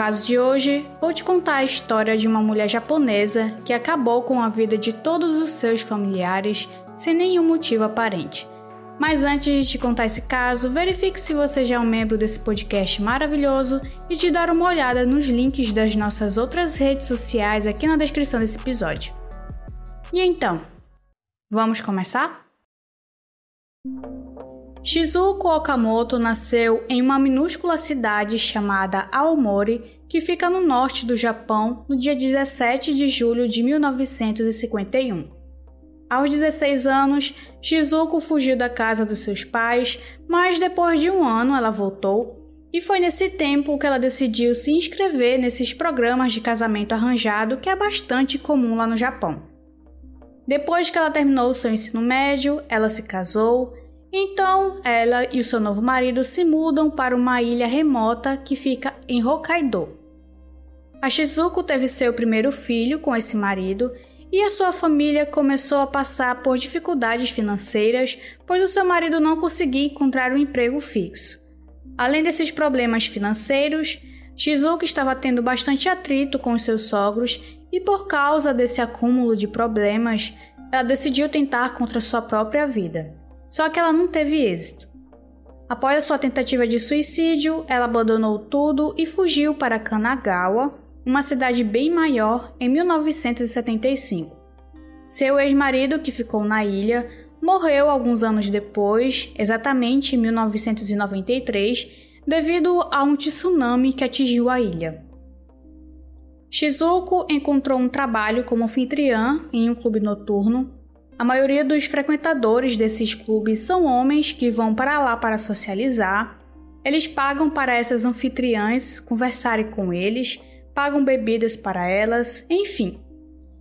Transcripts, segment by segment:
caso de hoje, vou te contar a história de uma mulher japonesa que acabou com a vida de todos os seus familiares sem nenhum motivo aparente. Mas antes de contar esse caso, verifique se você já é um membro desse podcast maravilhoso e de dar uma olhada nos links das nossas outras redes sociais aqui na descrição desse episódio. E então, vamos começar? Shizuko Okamoto nasceu em uma minúscula cidade chamada Aomori, que fica no norte do Japão, no dia 17 de julho de 1951. Aos 16 anos, Shizuko fugiu da casa dos seus pais, mas depois de um ano ela voltou, e foi nesse tempo que ela decidiu se inscrever nesses programas de casamento arranjado que é bastante comum lá no Japão. Depois que ela terminou seu ensino médio, ela se casou, então ela e o seu novo marido se mudam para uma ilha remota que fica em Hokkaido. A Shizuko teve seu primeiro filho com esse marido e a sua família começou a passar por dificuldades financeiras, pois o seu marido não conseguia encontrar um emprego fixo. Além desses problemas financeiros, Shizuka estava tendo bastante atrito com os seus sogros e por causa desse acúmulo de problemas, ela decidiu tentar contra sua própria vida. Só que ela não teve êxito. Após a sua tentativa de suicídio, ela abandonou tudo e fugiu para Kanagawa, uma cidade bem maior, em 1975. Seu ex-marido, que ficou na ilha, morreu alguns anos depois, exatamente em 1993, devido a um tsunami que atingiu a ilha. Shizuko encontrou um trabalho como anfitriã em um clube noturno. A maioria dos frequentadores desses clubes são homens que vão para lá para socializar. Eles pagam para essas anfitriãs conversarem com eles pagam bebidas para elas, enfim.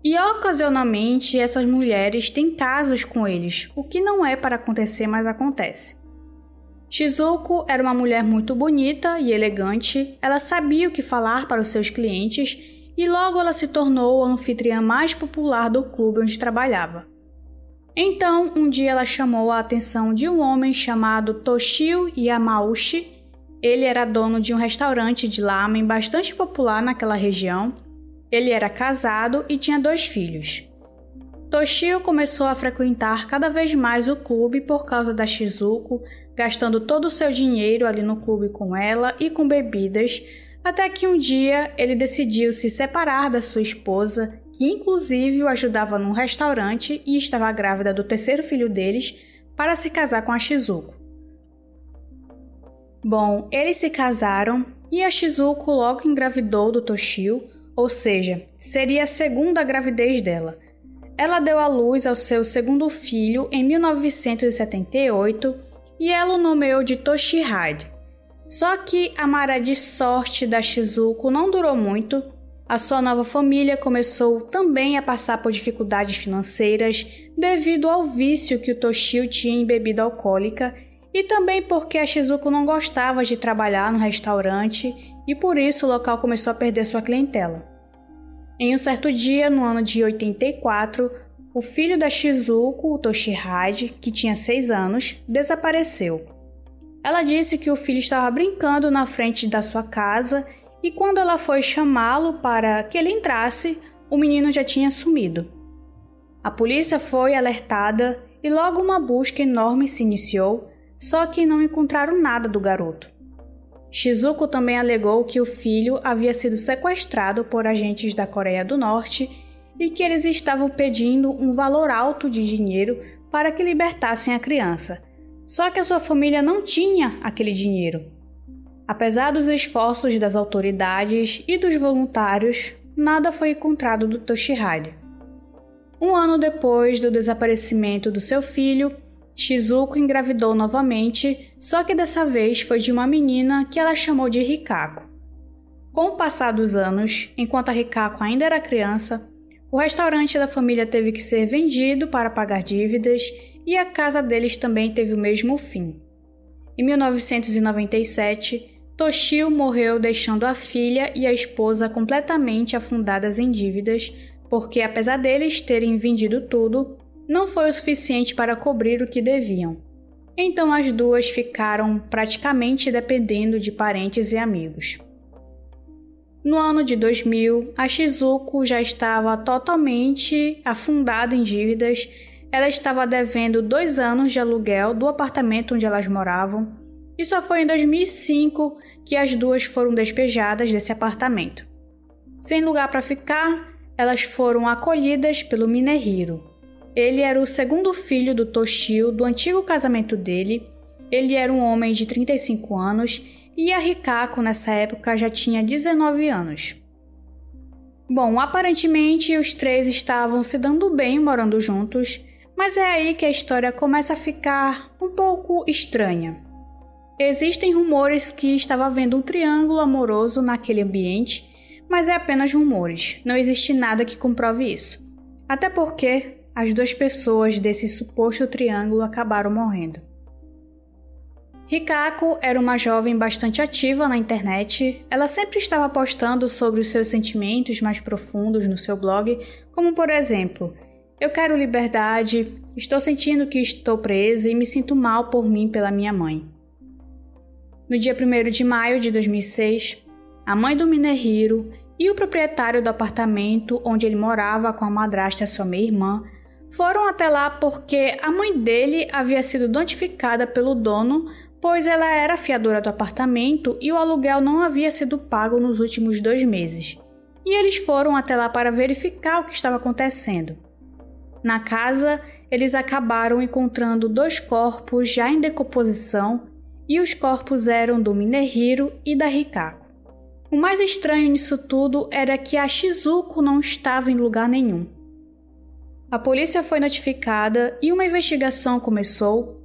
E ocasionalmente essas mulheres têm casos com eles, o que não é para acontecer, mas acontece. Shizuko era uma mulher muito bonita e elegante, ela sabia o que falar para os seus clientes e logo ela se tornou a anfitriã mais popular do clube onde trabalhava. Então, um dia ela chamou a atenção de um homem chamado Toshio Yamauchi, ele era dono de um restaurante de lamen bastante popular naquela região. Ele era casado e tinha dois filhos. Toshio começou a frequentar cada vez mais o clube por causa da Shizuko, gastando todo o seu dinheiro ali no clube com ela e com bebidas, até que um dia ele decidiu se separar da sua esposa, que inclusive o ajudava num restaurante e estava grávida do terceiro filho deles, para se casar com a Shizuko. Bom, eles se casaram e a Shizuko logo engravidou do Toshio, ou seja, seria a segunda gravidez dela. Ela deu à luz ao seu segundo filho em 1978 e ela o nomeou de Toshihide. Só que a maré de sorte da Shizuko não durou muito. A sua nova família começou também a passar por dificuldades financeiras devido ao vício que o Toshio tinha em bebida alcoólica e também porque a Shizuko não gostava de trabalhar no restaurante e por isso o local começou a perder sua clientela. Em um certo dia, no ano de 84, o filho da Shizuko, o Toshihide, que tinha 6 anos, desapareceu. Ela disse que o filho estava brincando na frente da sua casa e quando ela foi chamá-lo para que ele entrasse, o menino já tinha sumido. A polícia foi alertada e logo uma busca enorme se iniciou só que não encontraram nada do garoto. Shizuko também alegou que o filho havia sido sequestrado por agentes da Coreia do Norte e que eles estavam pedindo um valor alto de dinheiro para que libertassem a criança. Só que a sua família não tinha aquele dinheiro. Apesar dos esforços das autoridades e dos voluntários, nada foi encontrado do Toshihide. Um ano depois do desaparecimento do seu filho, Shizuko engravidou novamente, só que dessa vez foi de uma menina que ela chamou de Rikako. Com o passar dos anos, enquanto a Rikako ainda era criança, o restaurante da família teve que ser vendido para pagar dívidas e a casa deles também teve o mesmo fim. Em 1997, Toshio morreu deixando a filha e a esposa completamente afundadas em dívidas, porque apesar deles terem vendido tudo, não foi o suficiente para cobrir o que deviam. Então as duas ficaram praticamente dependendo de parentes e amigos. No ano de 2000, a Shizuko já estava totalmente afundada em dívidas. Ela estava devendo dois anos de aluguel do apartamento onde elas moravam. E só foi em 2005 que as duas foram despejadas desse apartamento. Sem lugar para ficar, elas foram acolhidas pelo Minehiro. Ele era o segundo filho do Toshio do antigo casamento dele. Ele era um homem de 35 anos e a Rikako nessa época já tinha 19 anos. Bom, aparentemente os três estavam se dando bem morando juntos, mas é aí que a história começa a ficar um pouco estranha. Existem rumores que estava havendo um triângulo amoroso naquele ambiente, mas é apenas rumores, não existe nada que comprove isso. Até porque as duas pessoas desse suposto triângulo acabaram morrendo. Rikako era uma jovem bastante ativa na internet. Ela sempre estava postando sobre os seus sentimentos mais profundos no seu blog, como por exemplo: Eu quero liberdade, estou sentindo que estou presa e me sinto mal por mim pela minha mãe. No dia 1 de maio de 2006, a mãe do Minehiro e o proprietário do apartamento onde ele morava com a madrasta sua meia-irmã foram até lá porque a mãe dele havia sido notificada pelo dono pois ela era fiadora do apartamento e o aluguel não havia sido pago nos últimos dois meses. E eles foram até lá para verificar o que estava acontecendo. Na casa, eles acabaram encontrando dois corpos já em decomposição e os corpos eram do Minehiro e da Rikako. O mais estranho nisso tudo era que a Shizuko não estava em lugar nenhum. A polícia foi notificada e uma investigação começou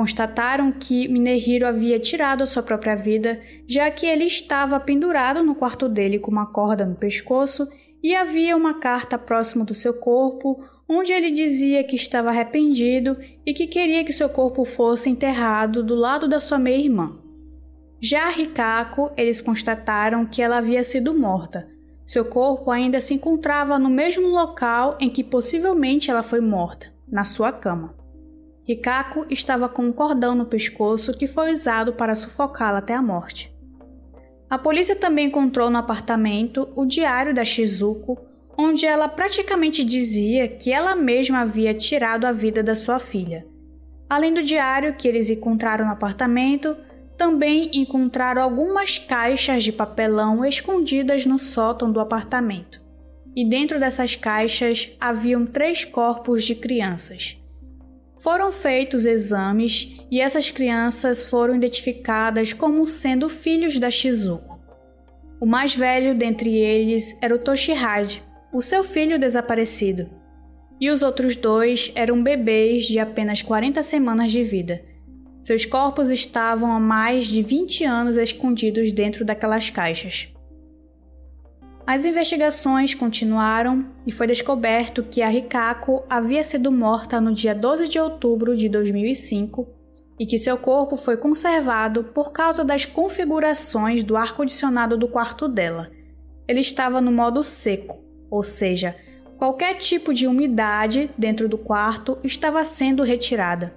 Constataram que Minehiro havia tirado a sua própria vida, já que ele estava pendurado no quarto dele com uma corda no pescoço e havia uma carta próximo do seu corpo onde ele dizia que estava arrependido e que queria que seu corpo fosse enterrado do lado da sua meia-irmã. Já a Rikako, eles constataram que ela havia sido morta. Seu corpo ainda se encontrava no mesmo local em que possivelmente ela foi morta, na sua cama. Rikako estava com um cordão no pescoço que foi usado para sufocá-la até a morte. A polícia também encontrou no apartamento o diário da Shizuko, onde ela praticamente dizia que ela mesma havia tirado a vida da sua filha. Além do diário que eles encontraram no apartamento, também encontraram algumas caixas de papelão escondidas no sótão do apartamento. E dentro dessas caixas haviam três corpos de crianças. Foram feitos exames e essas crianças foram identificadas como sendo filhos da Shizuko. O mais velho dentre eles era o Toshihide, o seu filho desaparecido, e os outros dois eram bebês de apenas 40 semanas de vida. Seus corpos estavam há mais de 20 anos escondidos dentro daquelas caixas. As investigações continuaram e foi descoberto que a Rikako havia sido morta no dia 12 de outubro de 2005 e que seu corpo foi conservado por causa das configurações do ar-condicionado do quarto dela. Ele estava no modo seco, ou seja, qualquer tipo de umidade dentro do quarto estava sendo retirada.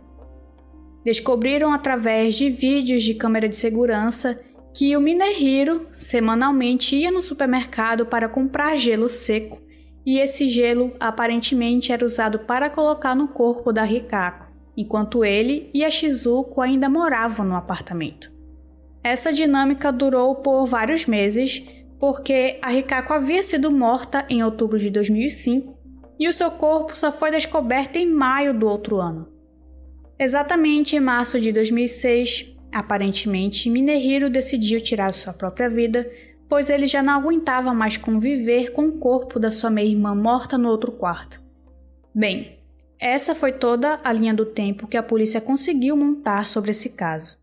Descobriram através de vídeos de câmera de segurança que o Minehiro semanalmente ia no supermercado para comprar gelo seco e esse gelo aparentemente era usado para colocar no corpo da Rikako, enquanto ele e a Shizuko ainda moravam no apartamento. Essa dinâmica durou por vários meses, porque a Rikako havia sido morta em outubro de 2005 e o seu corpo só foi descoberto em maio do outro ano. Exatamente em março de 2006, Aparentemente, Minehiro decidiu tirar sua própria vida, pois ele já não aguentava mais conviver com o corpo da sua meia-irmã morta no outro quarto. Bem, essa foi toda a linha do tempo que a polícia conseguiu montar sobre esse caso.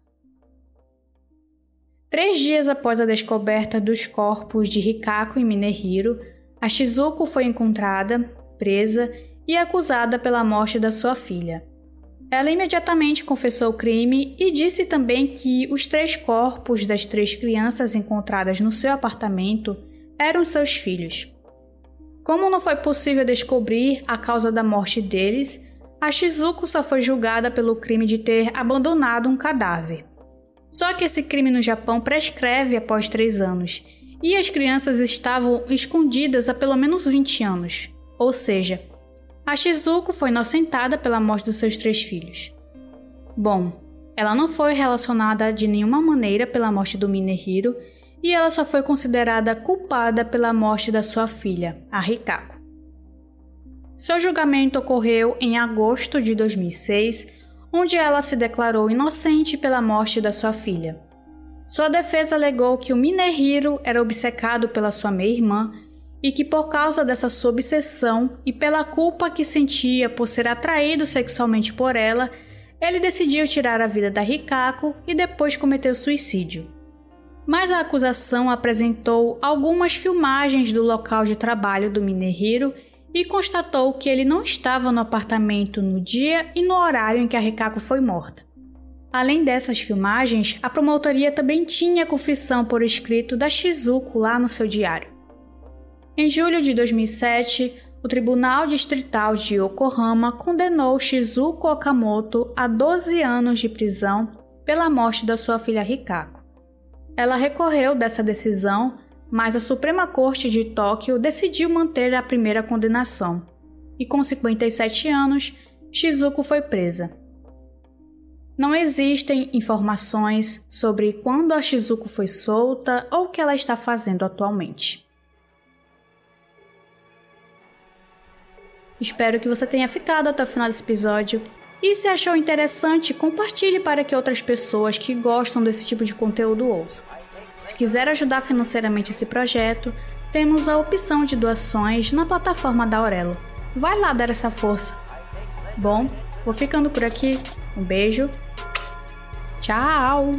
Três dias após a descoberta dos corpos de Rikako e Minehiro, a Shizuko foi encontrada, presa e acusada pela morte da sua filha. Ela imediatamente confessou o crime e disse também que os três corpos das três crianças encontradas no seu apartamento eram seus filhos. Como não foi possível descobrir a causa da morte deles, a Shizuko só foi julgada pelo crime de ter abandonado um cadáver. Só que esse crime no Japão prescreve após três anos, e as crianças estavam escondidas há pelo menos 20 anos. Ou seja, a Shizuko foi inocentada pela morte dos seus três filhos. Bom, ela não foi relacionada de nenhuma maneira pela morte do Minehiro e ela só foi considerada culpada pela morte da sua filha, a Rikako. Seu julgamento ocorreu em agosto de 2006, onde ela se declarou inocente pela morte da sua filha. Sua defesa alegou que o Minehiro era obcecado pela sua meia-irmã e que por causa dessa sua obsessão e pela culpa que sentia por ser atraído sexualmente por ela, ele decidiu tirar a vida da Rikako e depois cometeu suicídio. Mas a acusação apresentou algumas filmagens do local de trabalho do Minehiro e constatou que ele não estava no apartamento no dia e no horário em que a Rikako foi morta. Além dessas filmagens, a promotoria também tinha a confissão por escrito da Shizuko lá no seu diário. Em julho de 2007, o Tribunal Distrital de Yokohama condenou Shizuko Okamoto a 12 anos de prisão pela morte da sua filha Rikako. Ela recorreu dessa decisão, mas a Suprema Corte de Tóquio decidiu manter a primeira condenação, e com 57 anos, Shizuko foi presa. Não existem informações sobre quando a Shizuko foi solta ou o que ela está fazendo atualmente. Espero que você tenha ficado até o final desse episódio. E se achou interessante, compartilhe para que outras pessoas que gostam desse tipo de conteúdo ouçam. Se quiser ajudar financeiramente esse projeto, temos a opção de doações na plataforma da Aurelo. Vai lá dar essa força. Bom, vou ficando por aqui. Um beijo. Tchau!